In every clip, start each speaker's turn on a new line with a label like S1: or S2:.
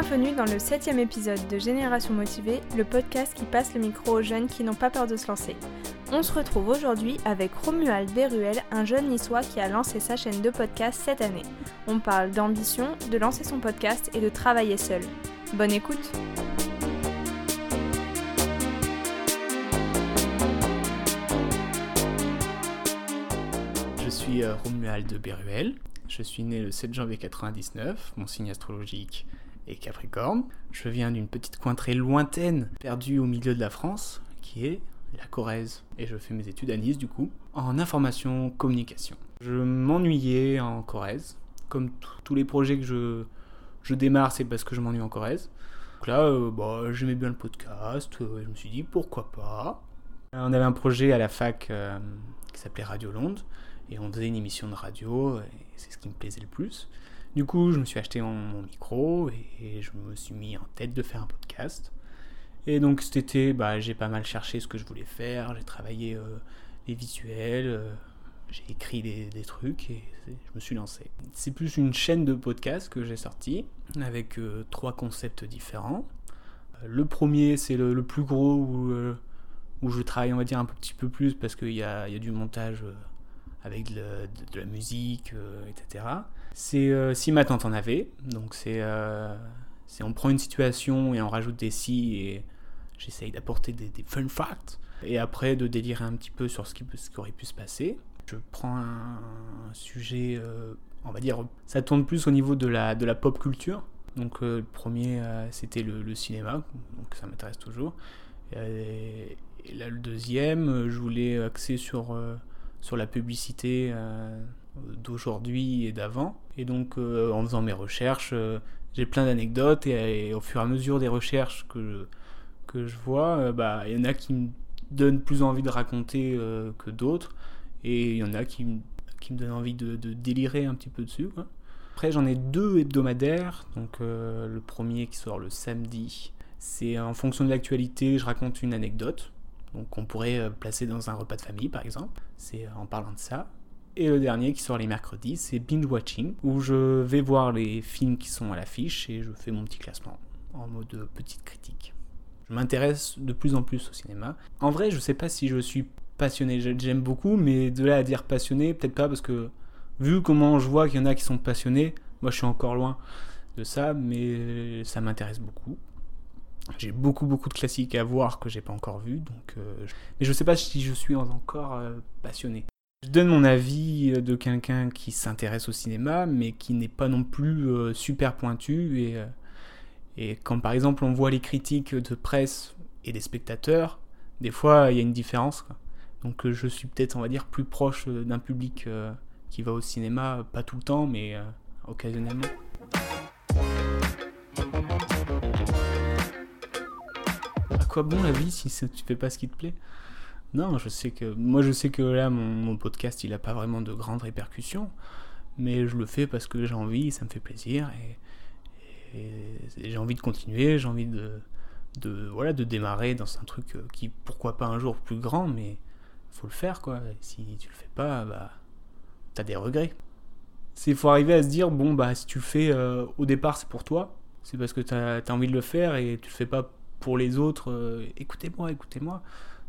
S1: Bienvenue dans le septième épisode de Génération Motivée, le podcast qui passe le micro aux jeunes qui n'ont pas peur de se lancer. On se retrouve aujourd'hui avec Romuald Beruel, un jeune niçois qui a lancé sa chaîne de podcast cette année. On parle d'ambition, de lancer son podcast et de travailler seul. Bonne écoute
S2: Je suis euh, Romuald Beruel, je suis né le 7 janvier 99, mon signe astrologique est Capricorne. Je viens d'une petite cointrée lointaine, perdue au milieu de la France, qui est la Corrèze. Et je fais mes études à Nice, du coup, en information communication. Je m'ennuyais en Corrèze. Comme tous les projets que je, je démarre, c'est parce que je m'ennuie en Corrèze. Donc là, euh, bah, j'aimais bien le podcast, euh, je me suis dit pourquoi pas. On avait un projet à la fac euh, qui s'appelait Radio Londres, et on faisait une émission de radio, et c'est ce qui me plaisait le plus. Du coup, je me suis acheté mon, micro et, je me suis mis en tête de faire un podcast. Et donc cet été, bah, j'ai pas mal cherché ce que je voulais faire, j'ai travaillé euh, les visuels, euh, j'ai écrit des, trucs et je me suis lancé. C'est plus une chaîne de podcast que j'ai sorti avec euh, trois concepts différents. Le premier, c'est le, plus gros où, je travaille, on va dire, un petit peu plus parce qu'il y a, du montage avec de, la musique, etc c'est euh, si ma tante en avait. Donc euh, c'est on prend une situation et on rajoute des si et j'essaye d'apporter des, fun facts. Et après de délirer un petit peu sur ce qui, aurait pu se passer. Je prends un, sujet, euh, on va dire, ça tourne plus au niveau de la, pop culture. Donc le premier c'était le, cinéma, donc ça m'intéresse toujours. Et, là le deuxième, je voulais axer sur, sur la publicité d'aujourd'hui et d'avant. Et donc, euh, en faisant mes recherches, euh, j'ai plein d'anecdotes et, au fur et à mesure des recherches que je, que je vois, euh, bah, il y en a qui me donnent plus envie de raconter que d'autres. Et il y en a qui, qui me donnent envie de, de, délirer un petit peu dessus. Après, j'en ai deux hebdomadaires. Donc, le premier qui sort le samedi, c'est en fonction de l'actualité, je raconte une anecdote. Donc, on pourrait placer dans un repas de famille, par exemple. C'est en parlant de ça. Et le dernier qui sort les mercredis, c'est Binge Watching, où je vais voir les films qui sont à l'affiche et je fais mon petit classement en mode petite critique. Je m'intéresse de plus en plus au cinéma. En vrai, je sais pas si je suis passionné, j'aime beaucoup, mais de là à dire passionné, peut-être pas parce que vu comment je vois qu'il y en a qui sont passionnés, moi je suis encore loin de ça, mais ça m'intéresse beaucoup. J'ai beaucoup beaucoup de classiques à voir que j'ai pas encore vu, donc euh, mais je sais pas si je suis encore euh, passionné. Je donne mon avis euh, de quelqu'un qui s'intéresse au cinéma, mais qui n'est pas non plus euh, super pointu. Et, euh, et quand par exemple on voit les critiques de presse et des spectateurs, des fois il y a une différence. Donc je suis peut-être, on va dire, plus proche d'un public qui va au cinéma, pas tout le temps, mais occasionnellement. À quoi bon la vie si tu fais pas ce qui te plaît? Non, je sais que moi je sais que là mon, podcast il a pas vraiment de grandes répercussions, mais je le fais parce que j'ai envie, ça me fait plaisir et, j'ai envie de continuer, j'ai envie de, de voilà de démarrer dans un truc euh, qui pourquoi pas un jour plus grand, mais faut le faire quoi. si tu le fais pas, bah t'as des regrets. C'est faut arriver à se dire bon bah si tu le fais euh, au départ c'est pour toi, c'est parce que t'as as envie de le faire et tu le fais pas pour les autres. Euh, écoutez-moi, écoutez-moi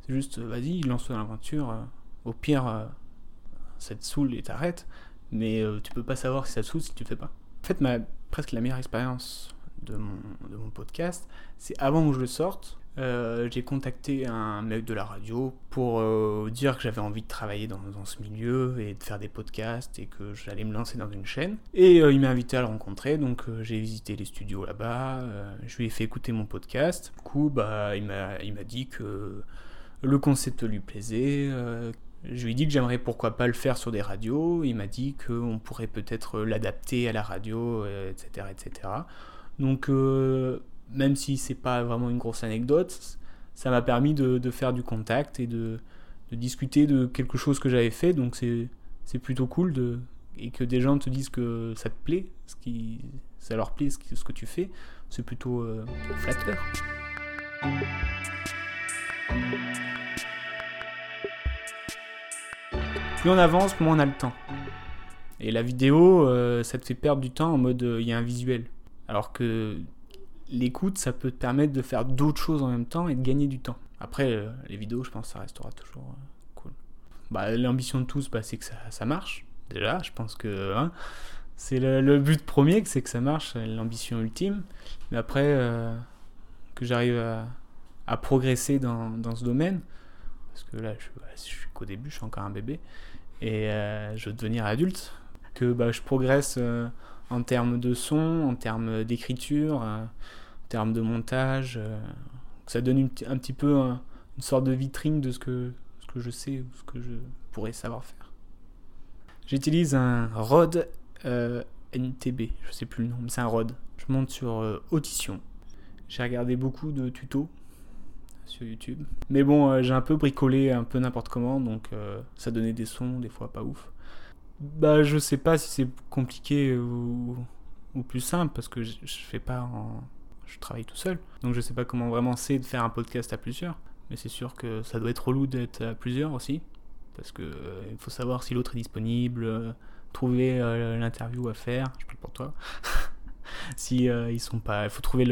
S2: juste, vas-y, lance-toi dans l'aventure. Euh, au pire, euh, ça te saoule et t'arrêtes. Mais euh, tu peux pas savoir si ça te saoule si tu fais pas. En fait, ma, presque la meilleure expérience de mon, de mon podcast, c'est avant que je le sorte, j'ai contacté un mec de la radio pour dire que j'avais envie de travailler dans, dans, ce milieu et de faire des podcasts et que j'allais me lancer dans une chaîne. Et il m'a invité à le rencontrer, donc j'ai visité les studios là-bas, je lui ai fait écouter mon podcast. Du coup, bah, il m'a dit que le concept lui plaisait. Euh, je lui ai dit que j'aimerais pourquoi pas le faire sur des radios. Il m'a dit qu'on pourrait peut-être l'adapter à la radio, etc., euh, etc. Donc, euh, même si c'est pas vraiment une grosse anecdote, ça m'a permis de, faire du contact et de, discuter de quelque chose que j'avais fait. Donc, c'est plutôt cool de, et que des gens te disent que ça te plaît, ce qui, ça leur plaît ce, que tu fais. C'est plutôt flatteur. Plus on avance, moins on a le temps. Et la vidéo, euh, ça te fait perdre du temps en mode il euh, y a un visuel. Alors que l'écoute, ça peut te permettre de faire d'autres choses en même temps et de gagner du temps. Après, euh, les vidéos, je pense que ça restera toujours cool. Bah, L'ambition de tous, bah, c'est que ça, marche. Déjà, je pense que hein, c'est le, but premier, c'est que ça marche, l'ambition ultime. Mais après, que j'arrive à, progresser dans, ce domaine, parce que là, je, je suis qu'au début, je suis encore un bébé, et euh, je veux devenir adulte, que bah, je progresse euh, en termes de son, en termes d'écriture, en termes de montage ça donne un petit peu un, une sorte de vitrine de ce que, que je sais ou ce que je pourrais savoir faire. J'utilise un Rode euh, NTB, je sais plus le nom, mais c'est un Rode. Je monte sur euh, Audition. J'ai regardé beaucoup de tutos sur YouTube. Mais bon, euh, j'ai un peu bricolé un peu n'importe comment, donc ça donnait des sons, des fois pas ouf. Bah, je sais pas si c'est compliqué ou, ou, plus simple, parce que je, fais pas en je travaille tout seul. Donc je sais pas comment vraiment c'est de faire un podcast à plusieurs. Mais c'est sûr que ça doit être relou d'être à plusieurs aussi. Parce que euh, il faut savoir si l'autre est disponible, euh, trouver euh, l'interview à faire, je parle pour toi. si ils sont pas. Il faut trouver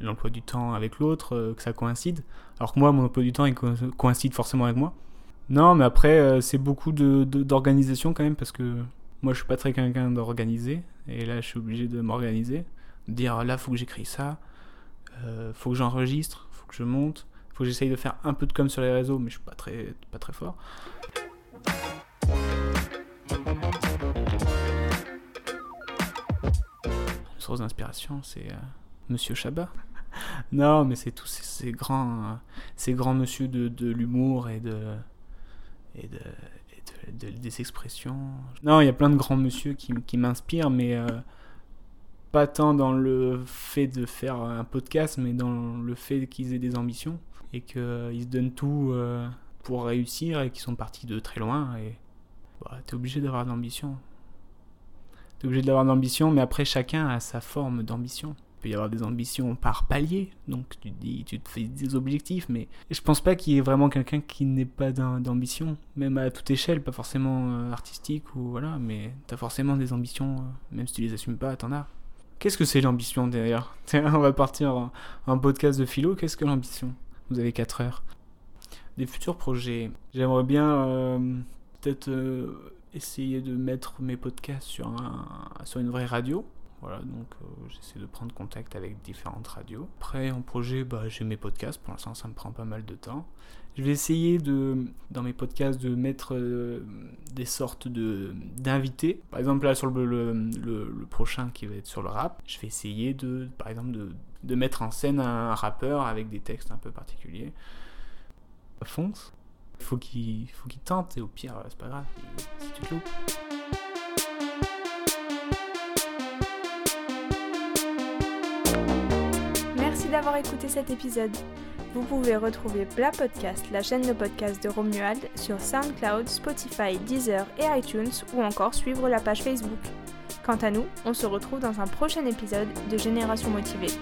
S2: l'emploi du temps avec l'autre, que ça coïncide. Alors que moi, mon emploi du temps il coïncide forcément avec moi. Non, mais après, c'est beaucoup d'organisation de, quand même, parce que moi je suis pas très quelqu'un d'organisé. Et là, je suis obligé de m'organiser dire là faut que j'écris ça, euh, faut que j'enregistre, faut que je monte, faut que j'essaye de faire un peu de com sur les réseaux, mais je suis pas très, pas très fort. Source d'inspiration, c'est euh, Monsieur Chabat. non, mais c'est tous ces, grands, euh, ces grands monsieur de, l'humour et de, et de, et de, des expressions. Non, il y a plein de grands monsieur qui, m'inspirent, mais euh, pas tant dans le fait de faire un podcast, mais dans le fait qu'ils aient des ambitions et qu'ils se donnent tout pour réussir et qu'ils sont partis de très loin. Et bah, t'es obligé d'avoir de l'ambition. T'es obligé d'avoir de l'ambition, mais après chacun a sa forme d'ambition. Il peut y avoir des ambitions par palier, donc tu dis, tu te fais des objectifs, mais je pense pas qu'il y ait vraiment quelqu'un qui n'ait pas d'ambition, même à toute échelle, pas forcément euh, artistique ou voilà, mais t'as forcément des ambitions, euh, même si tu les assumes pas, t'en as. Qu'est-ce que c'est l'ambition derrière? On va partir en, podcast de philo. Qu'est-ce que l'ambition? Vous avez 4 heures. Des futurs projets. J'aimerais bien euh, peut-être essayer de mettre mes podcasts sur, un, sur une vraie radio. Voilà, donc euh, j'essaie de prendre contact avec différentes radios. Après, en projet, bah, j'ai mes podcasts. Pour l'instant, ça me prend pas mal de temps. Je vais essayer de, dans mes podcasts de mettre euh, des sortes de d'invités. Par exemple, là, sur le, prochain qui va être sur le rap, je vais essayer de, par exemple, de, de mettre en scène un rappeur avec des textes un peu particuliers. Fonce. Faut qu'il faut qu'il tente, et au pire, c'est pas grave, si tu te.
S1: Merci d'avoir écouté cet épisode. Vous pouvez retrouver Bla Podcast, la chaîne de podcast de Romuald, sur SoundCloud, Spotify, Deezer et iTunes ou encore suivre la page Facebook. Quant à nous, on se retrouve dans un prochain épisode de Génération Motivée.